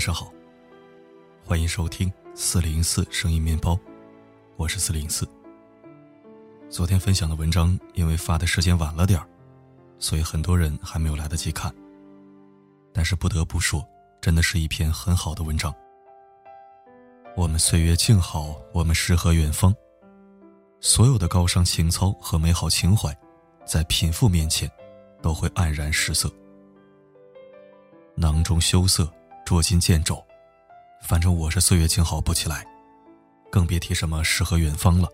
晚上好，欢迎收听四零四声音面包，我是四零四。昨天分享的文章因为发的时间晚了点儿，所以很多人还没有来得及看。但是不得不说，真的是一篇很好的文章。我们岁月静好，我们诗和远方。所有的高尚情操和美好情怀，在贫富面前，都会黯然失色。囊中羞涩，捉襟见肘。反正我是岁月静好不起来，更别提什么诗和远方了。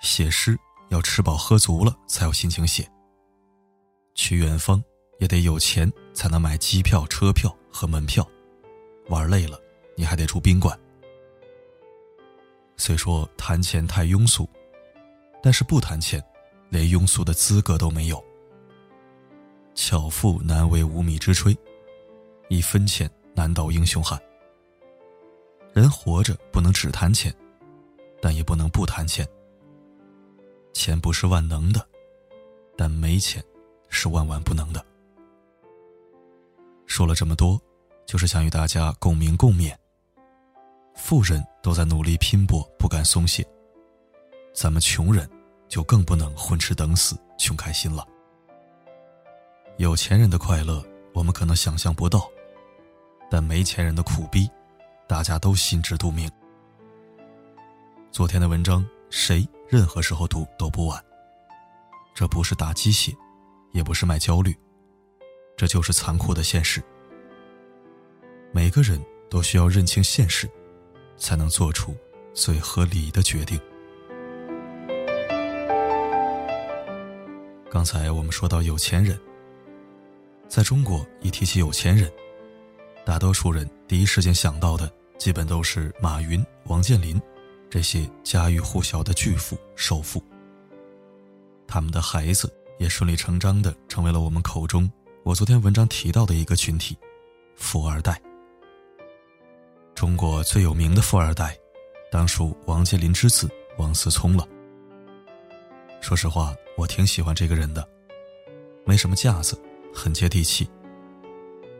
写诗要吃饱喝足了才有心情写。去远方也得有钱才能买机票、车票和门票，玩累了你还得住宾馆。虽说谈钱太庸俗，但是不谈钱，连庸俗的资格都没有。巧妇难为无米之炊，一分钱难倒英雄汉。人活着不能只谈钱，但也不能不谈钱。钱不是万能的，但没钱是万万不能的。说了这么多，就是想与大家共鸣共勉。富人都在努力拼搏，不敢松懈，咱们穷人就更不能混吃等死，穷开心了。有钱人的快乐，我们可能想象不到，但没钱人的苦逼，大家都心知肚明。昨天的文章，谁任何时候读都不晚。这不是打鸡血，也不是卖焦虑，这就是残酷的现实。每个人都需要认清现实，才能做出最合理的决定。刚才我们说到有钱人。在中国，一提起有钱人，大多数人第一时间想到的，基本都是马云、王健林这些家喻户晓的巨富首富。他们的孩子也顺理成章的成为了我们口中我昨天文章提到的一个群体——富二代。中国最有名的富二代，当属王健林之子王思聪了。说实话，我挺喜欢这个人的，没什么架子。很接地气，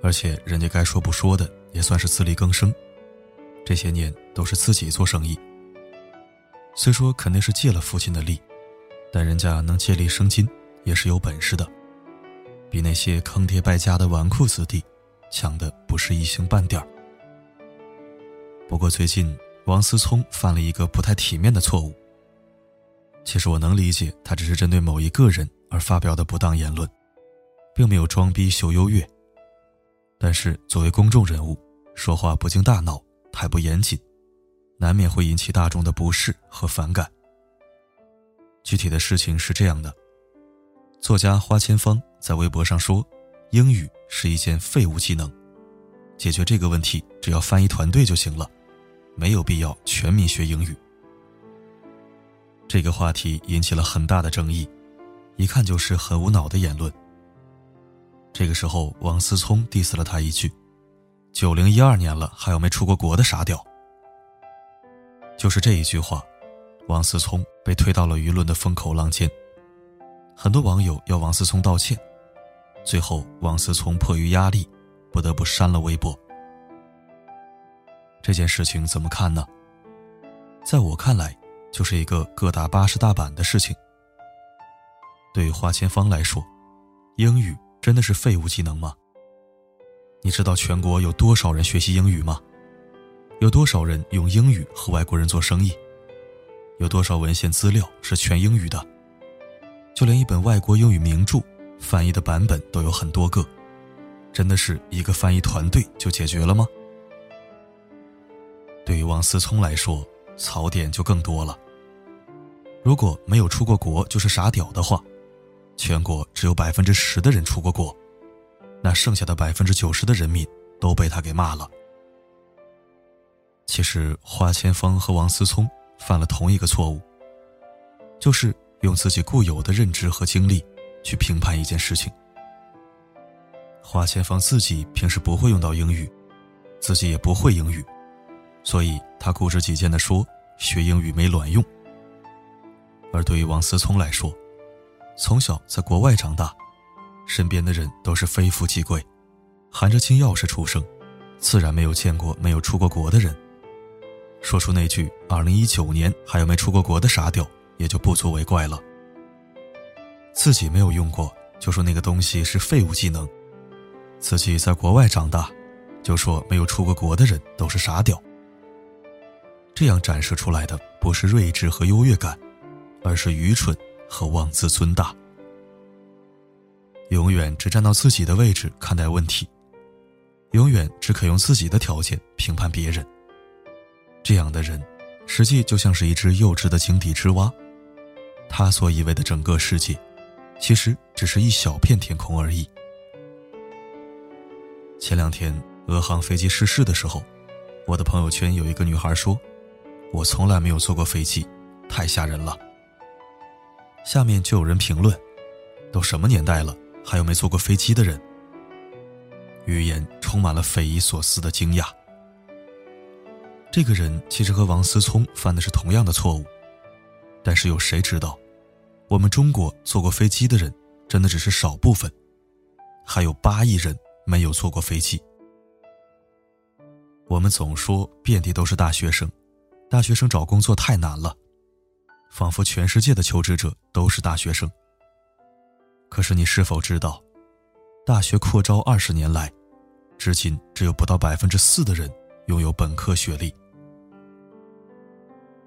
而且人家该说不说的，也算是自力更生。这些年都是自己做生意，虽说肯定是借了父亲的力，但人家能借力生金，也是有本事的，比那些坑爹败家的纨绔子弟强的不是一星半点儿。不过最近王思聪犯了一个不太体面的错误。其实我能理解，他只是针对某一个人而发表的不当言论。并没有装逼秀优越，但是作为公众人物，说话不经大脑，太不严谨，难免会引起大众的不适和反感。具体的事情是这样的：作家花千芳在微博上说，英语是一件废物技能，解决这个问题只要翻译团队就行了，没有必要全民学英语。这个话题引起了很大的争议，一看就是很无脑的言论。这个时候，王思聪 diss 了他一句：“九零一二年了，还有没出过国的傻屌。”就是这一句话，王思聪被推到了舆论的风口浪尖。很多网友要王思聪道歉，最后王思聪迫于压力，不得不删了微博。这件事情怎么看呢？在我看来，就是一个各打八十大板的事情。对于华千芳来说，英语。真的是废物技能吗？你知道全国有多少人学习英语吗？有多少人用英语和外国人做生意？有多少文献资料是全英语的？就连一本外国英语名著，翻译的版本都有很多个，真的是一个翻译团队就解决了吗？对于王思聪来说，槽点就更多了。如果没有出过国就是傻屌的话。全国只有百分之十的人出过国，那剩下的百分之九十的人民都被他给骂了。其实华千芳和王思聪犯了同一个错误，就是用自己固有的认知和经历去评判一件事情。花千芳自己平时不会用到英语，自己也不会英语，所以他固执己见的说学英语没卵用。而对于王思聪来说，从小在国外长大，身边的人都是非富即贵，含着金钥匙出生，自然没有见过没有出过国的人。说出那句“二零一九年还有没出过国的傻屌”，也就不足为怪了。自己没有用过，就说那个东西是废物技能；自己在国外长大，就说没有出过国的人都是傻屌。这样展示出来的不是睿智和优越感，而是愚蠢和妄自尊大。永远只站到自己的位置看待问题，永远只可用自己的条件评判别人。这样的人，实际就像是一只幼稚的井底之蛙，他所以为的整个世界，其实只是一小片天空而已。前两天，俄航飞机失事的时候，我的朋友圈有一个女孩说：“我从来没有坐过飞机，太吓人了。”下面就有人评论：“都什么年代了？”还有没坐过飞机的人，语言充满了匪夷所思的惊讶。这个人其实和王思聪犯的是同样的错误，但是有谁知道，我们中国坐过飞机的人真的只是少部分，还有八亿人没有坐过飞机。我们总说遍地都是大学生，大学生找工作太难了，仿佛全世界的求职者都是大学生。可是你是否知道，大学扩招二十年来，至今只有不到百分之四的人拥有本科学历。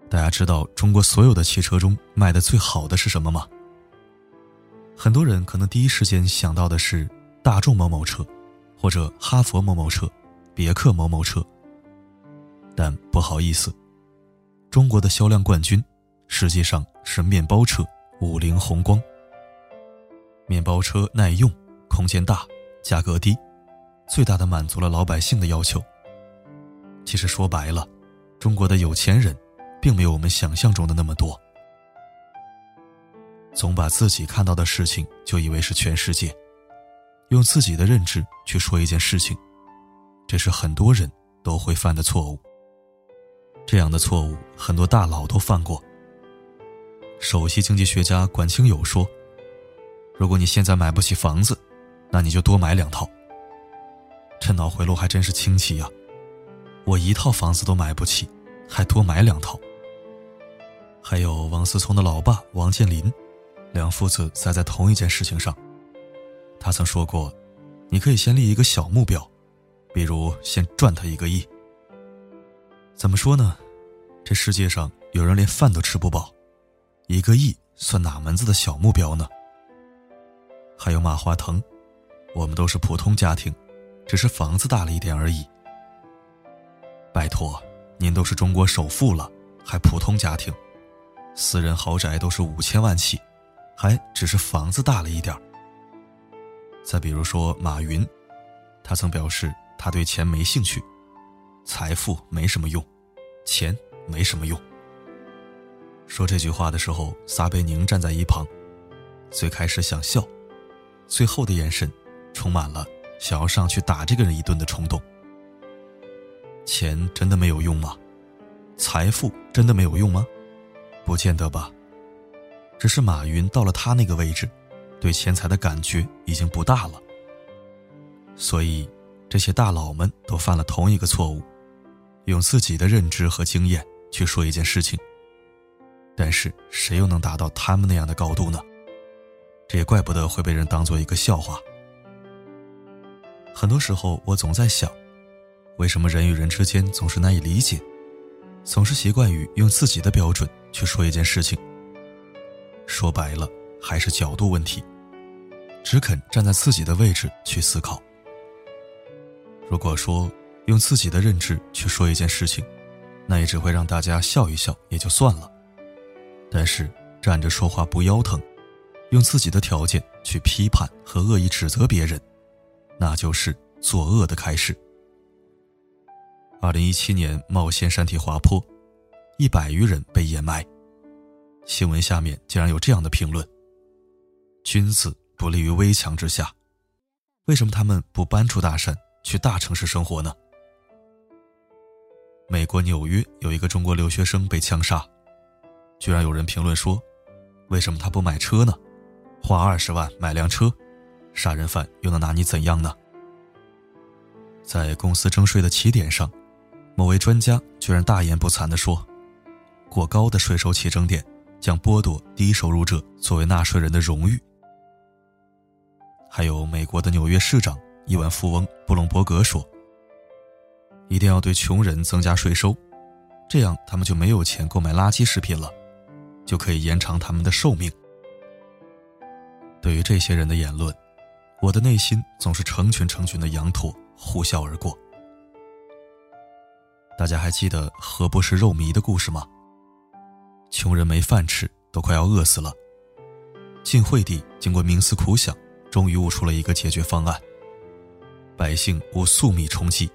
大家知道中国所有的汽车中卖的最好的是什么吗？很多人可能第一时间想到的是大众某某车，或者哈佛某某车、别克某某车。但不好意思，中国的销量冠军实际上是面包车五菱宏光。面包车耐用，空间大，价格低，最大的满足了老百姓的要求。其实说白了，中国的有钱人，并没有我们想象中的那么多。总把自己看到的事情就以为是全世界，用自己的认知去说一件事情，这是很多人都会犯的错误。这样的错误，很多大佬都犯过。首席经济学家管清友说。如果你现在买不起房子，那你就多买两套。这脑回路还真是清奇呀！我一套房子都买不起，还多买两套。还有王思聪的老爸王健林，两父子栽在同一件事情上。他曾说过：“你可以先立一个小目标，比如先赚他一个亿。”怎么说呢？这世界上有人连饭都吃不饱，一个亿算哪门子的小目标呢？还有马化腾，我们都是普通家庭，只是房子大了一点而已。拜托，您都是中国首富了，还普通家庭，私人豪宅都是五千万起，还只是房子大了一点。再比如说马云，他曾表示他对钱没兴趣，财富没什么用，钱没什么用。说这句话的时候，撒贝宁站在一旁，最开始想笑。最后的眼神，充满了想要上去打这个人一顿的冲动。钱真的没有用吗？财富真的没有用吗？不见得吧。只是马云到了他那个位置，对钱财的感觉已经不大了。所以，这些大佬们都犯了同一个错误，用自己的认知和经验去说一件事情。但是，谁又能达到他们那样的高度呢？这也怪不得会被人当做一个笑话。很多时候，我总在想，为什么人与人之间总是难以理解，总是习惯于用自己的标准去说一件事情。说白了，还是角度问题，只肯站在自己的位置去思考。如果说用自己的认知去说一件事情，那也只会让大家笑一笑也就算了。但是站着说话不腰疼。用自己的条件去批判和恶意指责别人，那就是作恶的开始。二零一七年茂县山体滑坡，一百余人被掩埋。新闻下面竟然有这样的评论：“君子不立于危墙之下，为什么他们不搬出大山去大城市生活呢？”美国纽约有一个中国留学生被枪杀，居然有人评论说：“为什么他不买车呢？”花二十万买辆车，杀人犯又能拿你怎样呢？在公司征税的起点上，某位专家居然大言不惭地说：“过高的税收起征点将剥夺低收入者作为纳税人的荣誉。”还有美国的纽约市长、亿万富翁布隆伯格说：“一定要对穷人增加税收，这样他们就没有钱购买垃圾食品了，就可以延长他们的寿命。”对于这些人的言论，我的内心总是成群成群的羊驼呼啸而过。大家还记得何不食肉糜的故事吗？穷人没饭吃，都快要饿死了。晋惠帝经过冥思苦想，终于悟出了一个解决方案：百姓无粟米充饥，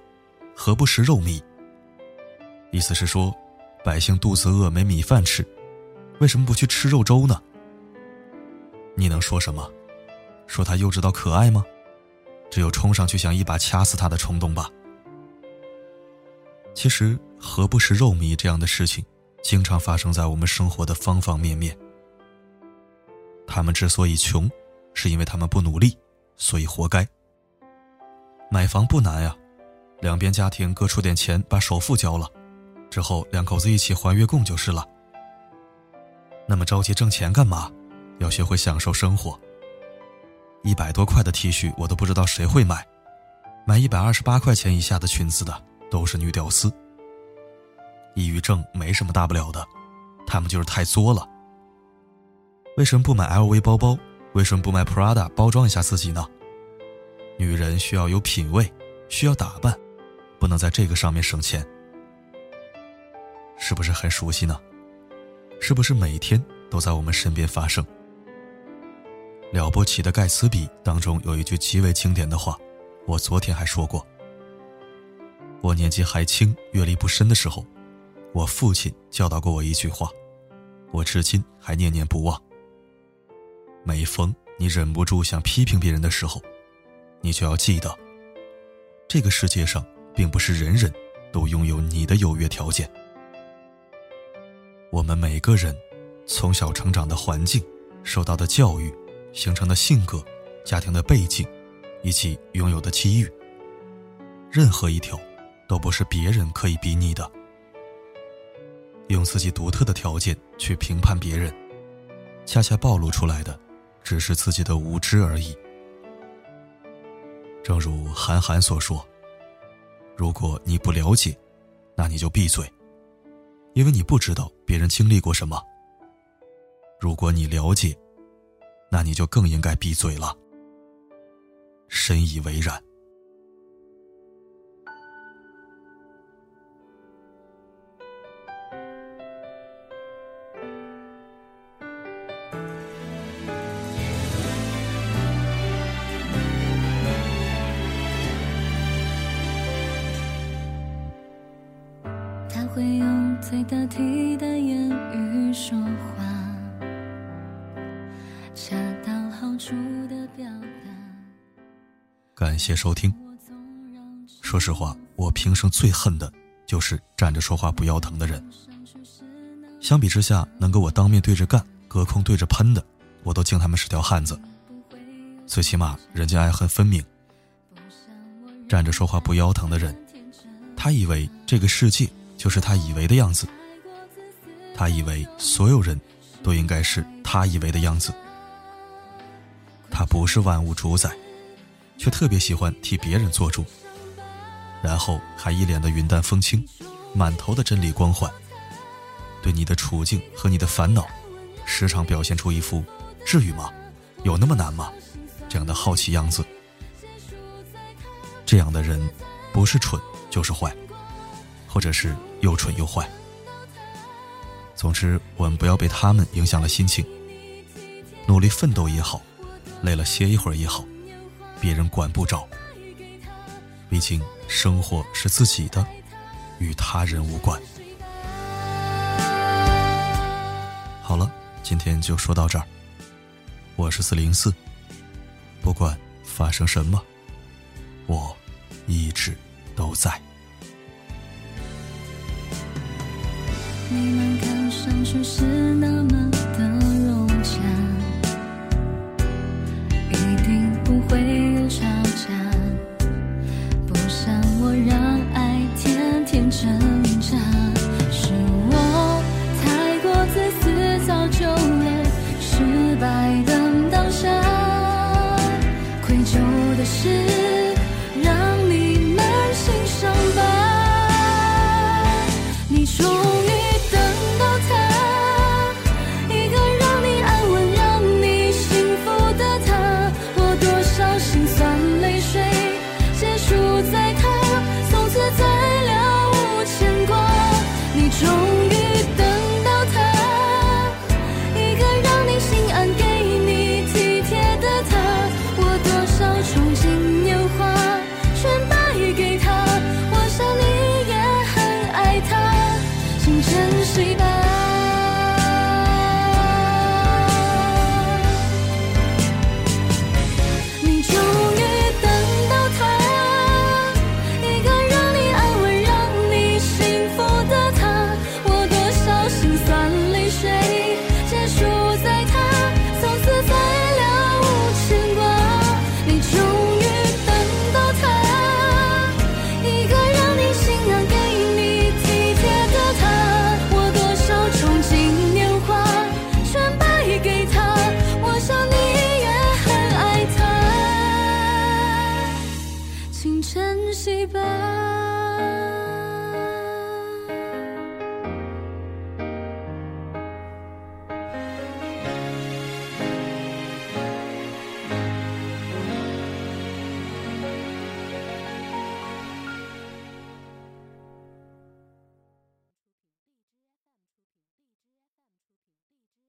何不食肉糜？意思是说，百姓肚子饿没米饭吃，为什么不去吃肉粥呢？你能说什么？说他幼稚到可爱吗？只有冲上去想一把掐死他的冲动吧。其实，何不食肉糜这样的事情，经常发生在我们生活的方方面面。他们之所以穷，是因为他们不努力，所以活该。买房不难呀，两边家庭各出点钱，把首付交了，之后两口子一起还月供就是了。那么着急挣钱干嘛？要学会享受生活。一百多块的 T 恤，我都不知道谁会买。买一百二十八块钱以下的裙子的，都是女屌丝。抑郁症没什么大不了的，他们就是太作了。为什么不买 LV 包包？为什么不买 Prada 包装一下自己呢？女人需要有品味，需要打扮，不能在这个上面省钱。是不是很熟悉呢？是不是每天都在我们身边发生？了不起的盖茨比当中有一句极为经典的话，我昨天还说过。我年纪还轻、阅历不深的时候，我父亲教导过我一句话，我至今还念念不忘。每逢你忍不住想批评别人的时候，你就要记得，这个世界上并不是人人都拥有你的优越条件。我们每个人从小成长的环境、受到的教育。形成的性格、家庭的背景，以及拥有的机遇，任何一条都不是别人可以比拟的。用自己独特的条件去评判别人，恰恰暴露出来的只是自己的无知而已。正如韩寒所说：“如果你不了解，那你就闭嘴，因为你不知道别人经历过什么。如果你了解，”那你就更应该闭嘴了。深以为然。最得体的言语说话。感谢收听。说实话，我平生最恨的就是站着说话不腰疼的人。相比之下，能跟我当面对着干、隔空对着喷的，我都敬他们是条汉子。最起码人家爱恨分明。站着说话不腰疼的人，他以为这个世界就是他以为的样子，他以为所有人都应该是他以为的样子。他不是万物主宰，却特别喜欢替别人做主，然后还一脸的云淡风轻，满头的真理光环。对你的处境和你的烦恼，时常表现出一副“至于吗？有那么难吗？”这样的好奇样子。这样的人，不是蠢就是坏，或者是又蠢又坏。总之，我们不要被他们影响了心情，努力奋斗也好。累了歇一会儿也好，别人管不着。毕竟生活是自己的，与他人无关。好了，今天就说到这儿。我是四零四，不管发生什么，我一直都在。你们看上去是。青春。戏吧